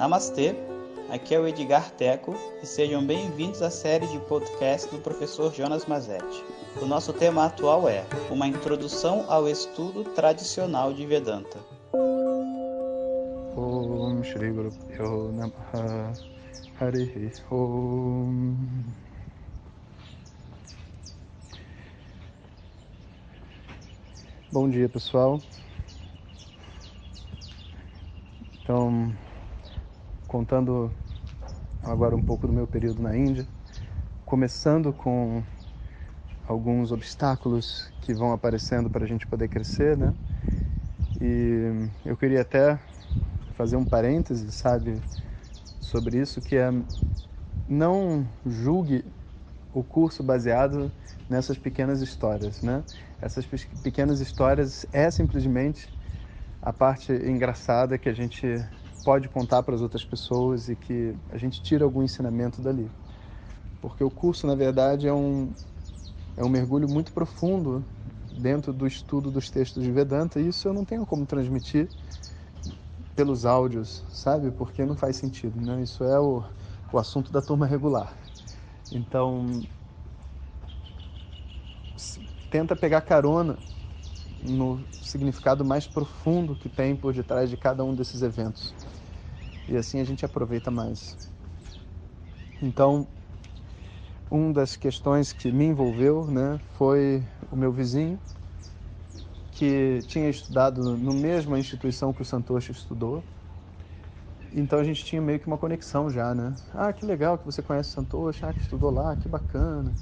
Namastê, aqui é o Edgar Teco e sejam bem-vindos à série de podcast do professor Jonas Mazetti. O nosso tema atual é Uma Introdução ao Estudo Tradicional de Vedanta. Bom dia, pessoal. Então, contando agora um pouco do meu período na Índia, começando com alguns obstáculos que vão aparecendo para a gente poder crescer, né? E eu queria até fazer um parêntese, sabe, sobre isso, que é não julgue o curso baseado nessas pequenas histórias, né? Essas pequenas histórias é simplesmente a parte engraçada que a gente pode contar para as outras pessoas e que a gente tira algum ensinamento dali. Porque o curso, na verdade, é um, é um mergulho muito profundo dentro do estudo dos textos de Vedanta e isso eu não tenho como transmitir pelos áudios, sabe? Porque não faz sentido, né? Isso é o, o assunto da turma regular. Então, tenta pegar carona no significado mais profundo que tem por detrás de cada um desses eventos. E assim a gente aproveita mais. Então, uma das questões que me envolveu, né, foi o meu vizinho que tinha estudado no mesma instituição que o Santoshi estudou. Então a gente tinha meio que uma conexão já, né? Ah, que legal que você conhece o Santoshi, ah, que estudou lá, que bacana.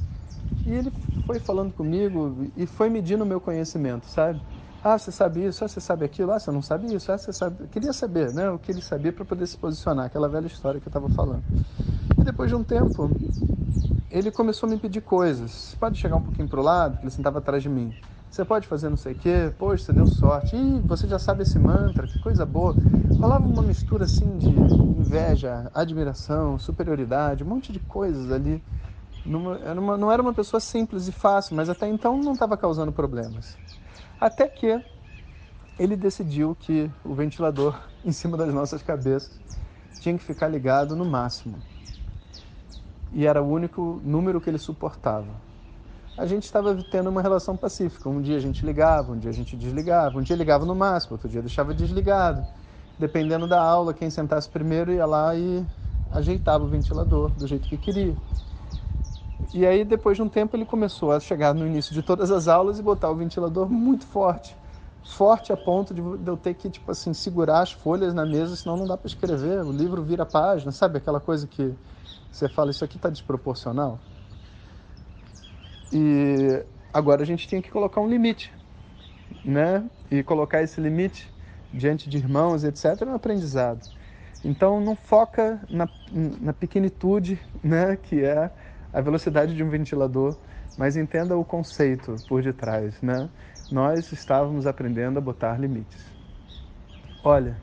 E ele foi falando comigo e foi medindo o meu conhecimento, sabe? Ah, você sabe isso, ah, você sabe aquilo, ah, você não sabe isso, ah, você sabe. Eu queria saber, né? O que ele sabia para poder se posicionar, aquela velha história que eu estava falando. E depois de um tempo, ele começou a me pedir coisas. Pode chegar um pouquinho para o lado, ele sentava atrás de mim. Você pode fazer não sei o quê, poxa, você deu sorte. Ih, você já sabe esse mantra, que coisa boa. Falava uma mistura assim de inveja, admiração, superioridade, um monte de coisas ali não era uma pessoa simples e fácil, mas até então não estava causando problemas. Até que ele decidiu que o ventilador em cima das nossas cabeças tinha que ficar ligado no máximo. E era o único número que ele suportava. A gente estava tendo uma relação pacífica. Um dia a gente ligava, um dia a gente desligava. Um dia ligava no máximo, outro dia deixava desligado. Dependendo da aula, quem sentasse primeiro ia lá e ajeitava o ventilador do jeito que queria. E aí, depois de um tempo, ele começou a chegar no início de todas as aulas e botar o ventilador muito forte. Forte a ponto de eu ter que, tipo assim, segurar as folhas na mesa, senão não dá para escrever. O livro vira página, sabe? Aquela coisa que você fala, isso aqui está desproporcional. E agora a gente tinha que colocar um limite, né? E colocar esse limite diante de irmãos, etc., é um aprendizado. Então, não foca na, na pequenitude, né? Que é a velocidade de um ventilador, mas entenda o conceito por detrás, né? Nós estávamos aprendendo a botar limites. Olha,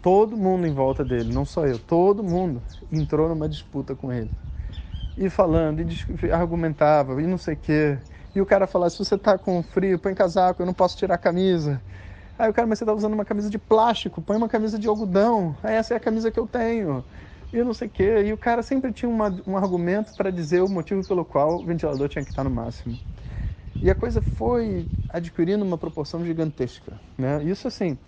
todo mundo em volta dele, não só eu, todo mundo entrou numa disputa com ele. E falando, e argumentava, e não sei o quê. E o cara falava, se você tá com frio, põe casaco, eu não posso tirar a camisa. Aí o cara, mas você tá usando uma camisa de plástico, põe uma camisa de algodão. Aí essa é a camisa que eu tenho e não sei o quê. E o cara sempre tinha uma, um argumento para dizer o motivo pelo qual o ventilador tinha que estar no máximo. E a coisa foi adquirindo uma proporção gigantesca. Né? Isso, assim,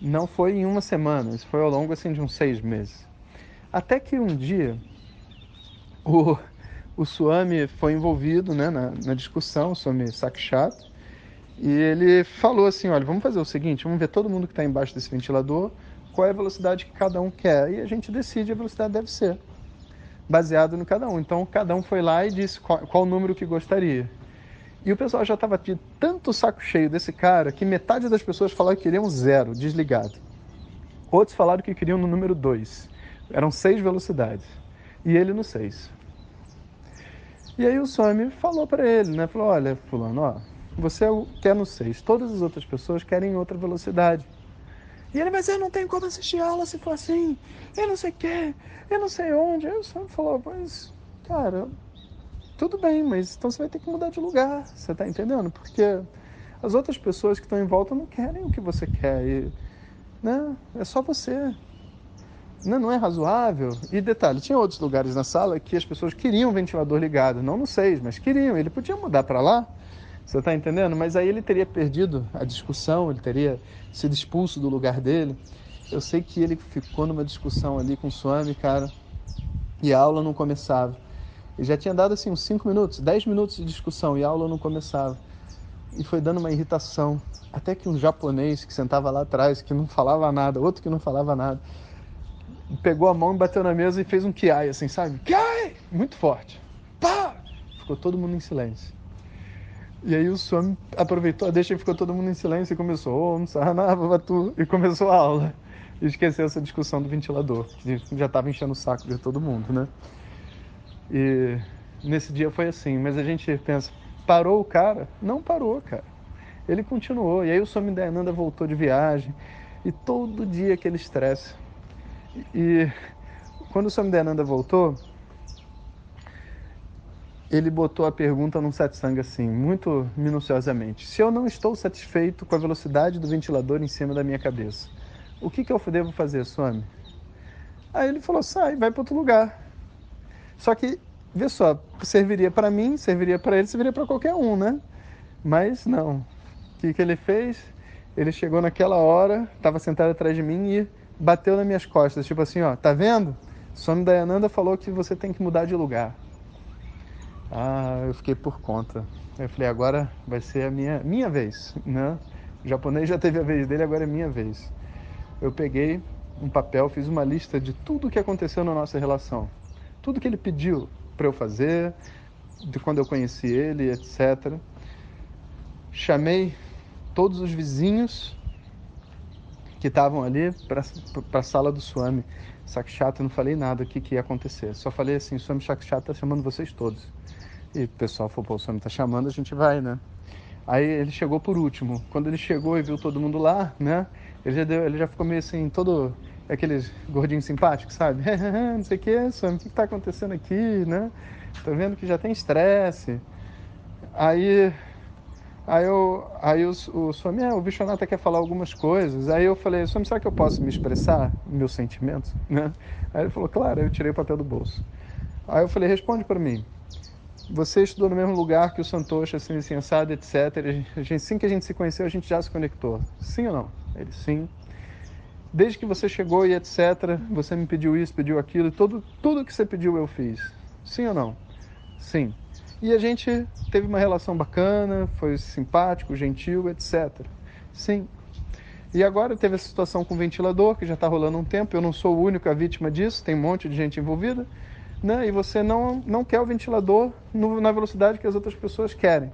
não foi em uma semana, isso foi ao longo assim, de uns seis meses. Até que um dia o, o Swami foi envolvido né, na, na discussão, o Swami Sakshat, e ele falou assim, olha, vamos fazer o seguinte, vamos ver todo mundo que está embaixo desse ventilador, qual é a velocidade que cada um quer. E a gente decide a velocidade deve ser, baseado no cada um. Então, cada um foi lá e disse qual, qual número que gostaria. E o pessoal já estava de tanto saco cheio desse cara que metade das pessoas falaram que queriam zero, desligado. Outros falaram que queriam no número dois. Eram seis velocidades. E ele no seis. E aí o Swami falou para ele, né? Falou, olha, fulano, ó, você quer no seis. Todas as outras pessoas querem outra velocidade. E ele, mas eu não tenho como assistir aula se for assim. Eu não sei o quê, eu não sei onde. Aí o Sam falou, mas, cara, tudo bem, mas então você vai ter que mudar de lugar. Você tá entendendo? Porque as outras pessoas que estão em volta não querem o que você quer. E Né? É só você. Não, não é razoável. E detalhe, tinha outros lugares na sala que as pessoas queriam o ventilador ligado. Não no 6, mas queriam. Ele podia mudar para lá. Você está entendendo? Mas aí ele teria perdido a discussão, ele teria sido expulso do lugar dele. Eu sei que ele ficou numa discussão ali com o Swami, cara, e a aula não começava. Ele já tinha dado assim uns 5 minutos, 10 minutos de discussão e a aula não começava. E foi dando uma irritação. Até que um japonês que sentava lá atrás, que não falava nada, outro que não falava nada, pegou a mão, bateu na mesa e fez um kiai, assim, sabe? Kiai! Muito forte. Pá! Ficou todo mundo em silêncio. E aí o Swami aproveitou deixa e ficou todo mundo em silêncio e começou Om Sahanavatu e começou a aula. E esqueceu essa discussão do ventilador, que já estava enchendo o saco de todo mundo, né? E nesse dia foi assim, mas a gente pensa, parou o cara? Não parou, cara. Ele continuou. E aí o Swami Dayananda voltou de viagem e todo dia aquele estresse. E quando o Swami Dayananda voltou, ele botou a pergunta num satsang assim, muito minuciosamente. Se eu não estou satisfeito com a velocidade do ventilador em cima da minha cabeça, o que, que eu devo fazer, Swami? Aí ele falou, sai, vai para outro lugar. Só que, vê só, serviria para mim, serviria para ele, serviria para qualquer um, né? Mas não. O que, que ele fez? Ele chegou naquela hora, estava sentado atrás de mim e bateu nas minhas costas, tipo assim, ó, tá vendo? Swami Dayananda falou que você tem que mudar de lugar. Ah, eu fiquei por conta. Eu falei, agora vai ser a minha, minha vez, né? O japonês já teve a vez dele, agora é minha vez. Eu peguei um papel, fiz uma lista de tudo o que aconteceu na nossa relação. Tudo que ele pediu para eu fazer, de quando eu conheci ele, etc. Chamei todos os vizinhos que estavam ali para a sala do Swami Sakshata, não falei nada o que, que ia acontecer. Só falei assim, Swami Sakshata está chamando vocês todos. E o pessoal falou, pô, o Swami está chamando, a gente vai, né? Aí ele chegou por último. Quando ele chegou e viu todo mundo lá, né? Ele já, deu, ele já ficou meio assim, todo aqueles gordinhos simpáticos, sabe? não sei o que, Swami, o que está acontecendo aqui, né? Tô vendo que já tem estresse. Aí Aí, eu, aí o, o Swami, é, o Vishwanatha quer falar algumas coisas. Aí eu falei, Swami, será que eu posso me expressar meus sentimentos? Né? Aí ele falou, claro. Aí eu tirei o papel do bolso. Aí eu falei, responde para mim. Você estudou no mesmo lugar que o Santoshi, assim, assim, assado, etc. A gente, assim que a gente se conheceu, a gente já se conectou. Sim ou não? Ele, sim. Desde que você chegou e etc., você me pediu isso, pediu aquilo, e tudo que você pediu eu fiz. Sim ou não? Sim. E a gente teve uma relação bacana, foi simpático, gentil, etc. Sim. E agora teve a situação com o ventilador, que já está rolando um tempo. Eu não sou o único a vítima disso, tem um monte de gente envolvida. Né? E você não, não quer o ventilador no, na velocidade que as outras pessoas querem.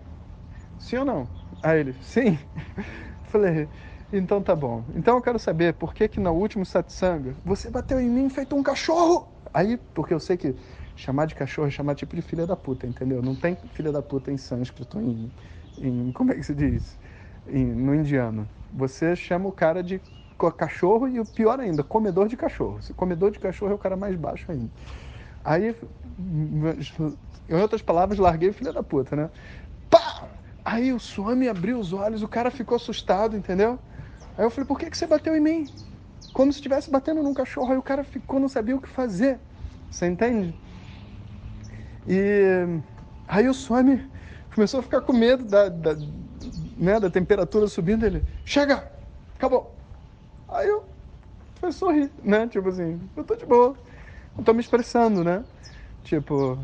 Sim ou não? Aí ele, sim. Falei, então tá bom. Então eu quero saber por que que no último satsanga você bateu em mim feito um cachorro. Aí, porque eu sei que chamar de cachorro é chamar tipo de filha da puta, entendeu? Não tem filha da puta em sânscrito, em, em como é que se diz? Em, no indiano. Você chama o cara de cachorro e o pior ainda, comedor de cachorro. Se comedor de cachorro é o cara mais baixo ainda. Aí, em outras palavras, larguei filha da puta, né? Pá! Aí o Swami abriu os olhos, o cara ficou assustado, entendeu? Aí eu falei, por que, que você bateu em mim? Como se estivesse batendo num cachorro. Aí o cara ficou, não sabia o que fazer. Você entende? E aí o Swami começou a ficar com medo da, da, né, da temperatura subindo. Ele, chega, acabou. Aí eu fui sorrir, né? Tipo assim, eu tô de boa. Eu tô me expressando, né? Tipo,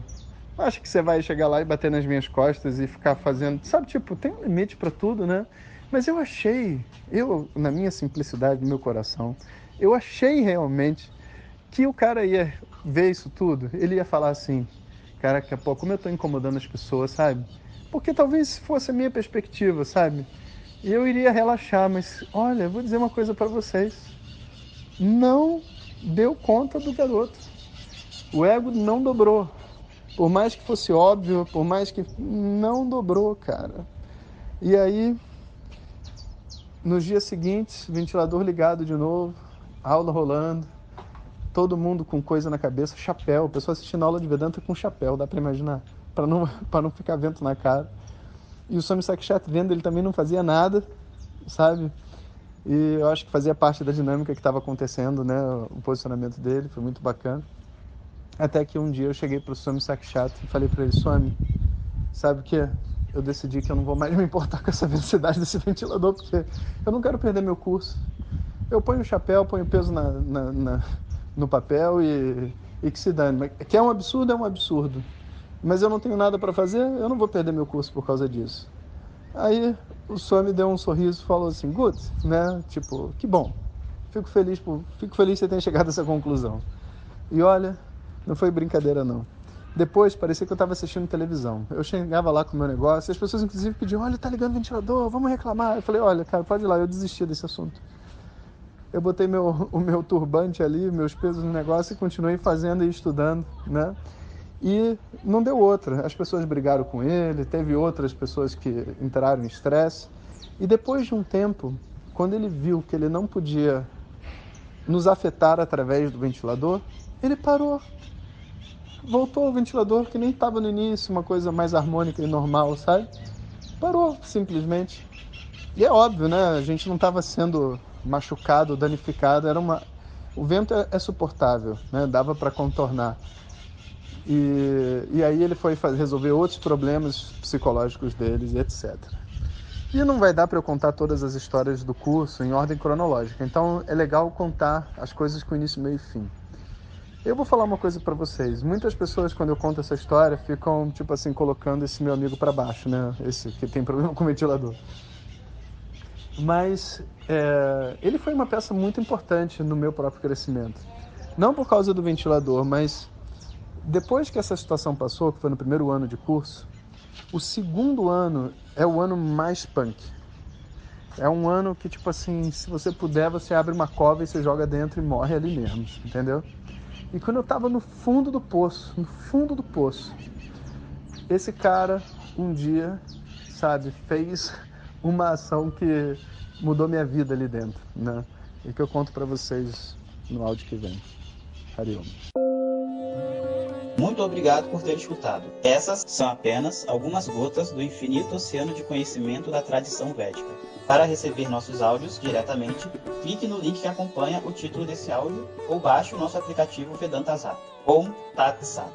acho que você vai chegar lá e bater nas minhas costas e ficar fazendo. Sabe, tipo, tem um limite para tudo, né? Mas eu achei, eu, na minha simplicidade, no meu coração, eu achei realmente que o cara ia ver isso tudo. Ele ia falar assim: Caraca, pô, como eu tô incomodando as pessoas, sabe? Porque talvez fosse a minha perspectiva, sabe? E eu iria relaxar, mas olha, vou dizer uma coisa para vocês. Não deu conta do garoto. O ego não dobrou. Por mais que fosse óbvio, por mais que. Não dobrou, cara. E aí, nos dias seguintes, ventilador ligado de novo, aula rolando todo mundo com coisa na cabeça, chapéu, pessoa assistindo aula de Vedanta com chapéu, dá para imaginar, para não para não ficar vento na cara. E o Swami Sakshat vendo, ele também não fazia nada, sabe? E eu acho que fazia parte da dinâmica que estava acontecendo, né? O posicionamento dele foi muito bacana. Até que um dia eu cheguei pro Swami Sakshat e falei para ele, Swami, sabe o que? Eu decidi que eu não vou mais me importar com essa velocidade desse ventilador, porque eu não quero perder meu curso. Eu ponho o chapéu, ponho peso na, na, na no papel e, e que se dane. Que é um absurdo, é um absurdo. Mas eu não tenho nada para fazer, eu não vou perder meu curso por causa disso. Aí o senhor me deu um sorriso e falou assim, good, né? Tipo, que bom. Fico feliz, por, fico feliz que você tenha chegado a essa conclusão. E olha, não foi brincadeira não. Depois parecia que eu estava assistindo televisão. Eu chegava lá com o meu negócio, e as pessoas inclusive pediam, olha, tá ligando o ventilador, vamos reclamar. Eu falei, olha, cara, pode ir lá, eu desisti desse assunto. Eu botei meu, o meu turbante ali, meus pesos no negócio e continuei fazendo e estudando, né? E não deu outra. As pessoas brigaram com ele, teve outras pessoas que entraram em estresse. E depois de um tempo, quando ele viu que ele não podia nos afetar através do ventilador, ele parou. Voltou ao ventilador que nem estava no início, uma coisa mais harmônica e normal, sabe? Parou, simplesmente. E é óbvio, né? A gente não estava sendo machucado, danificado. Era uma... O vento é, é suportável, né? Dava para contornar. E, e aí ele foi fazer, resolver outros problemas psicológicos deles etc. E não vai dar para eu contar todas as histórias do curso em ordem cronológica, então é legal contar as coisas com início, meio e fim. Eu vou falar uma coisa para vocês. Muitas pessoas, quando eu conto essa história, ficam, tipo assim, colocando esse meu amigo para baixo, né? Esse que tem problema com ventilador. Mas é, ele foi uma peça muito importante no meu próprio crescimento. Não por causa do ventilador, mas depois que essa situação passou, que foi no primeiro ano de curso, o segundo ano é o ano mais punk. É um ano que, tipo assim, se você puder, você abre uma cova e você joga dentro e morre ali mesmo, entendeu? E quando eu tava no fundo do poço, no fundo do poço, esse cara um dia, sabe, fez uma ação que mudou minha vida ali dentro, né? E que eu conto para vocês no áudio que vem. Hariom. Muito obrigado por ter escutado. Essas são apenas algumas gotas do infinito oceano de conhecimento da tradição védica. Para receber nossos áudios diretamente, clique no link que acompanha o título desse áudio ou baixe o nosso aplicativo Vedanta Zat. Om Tat Sat.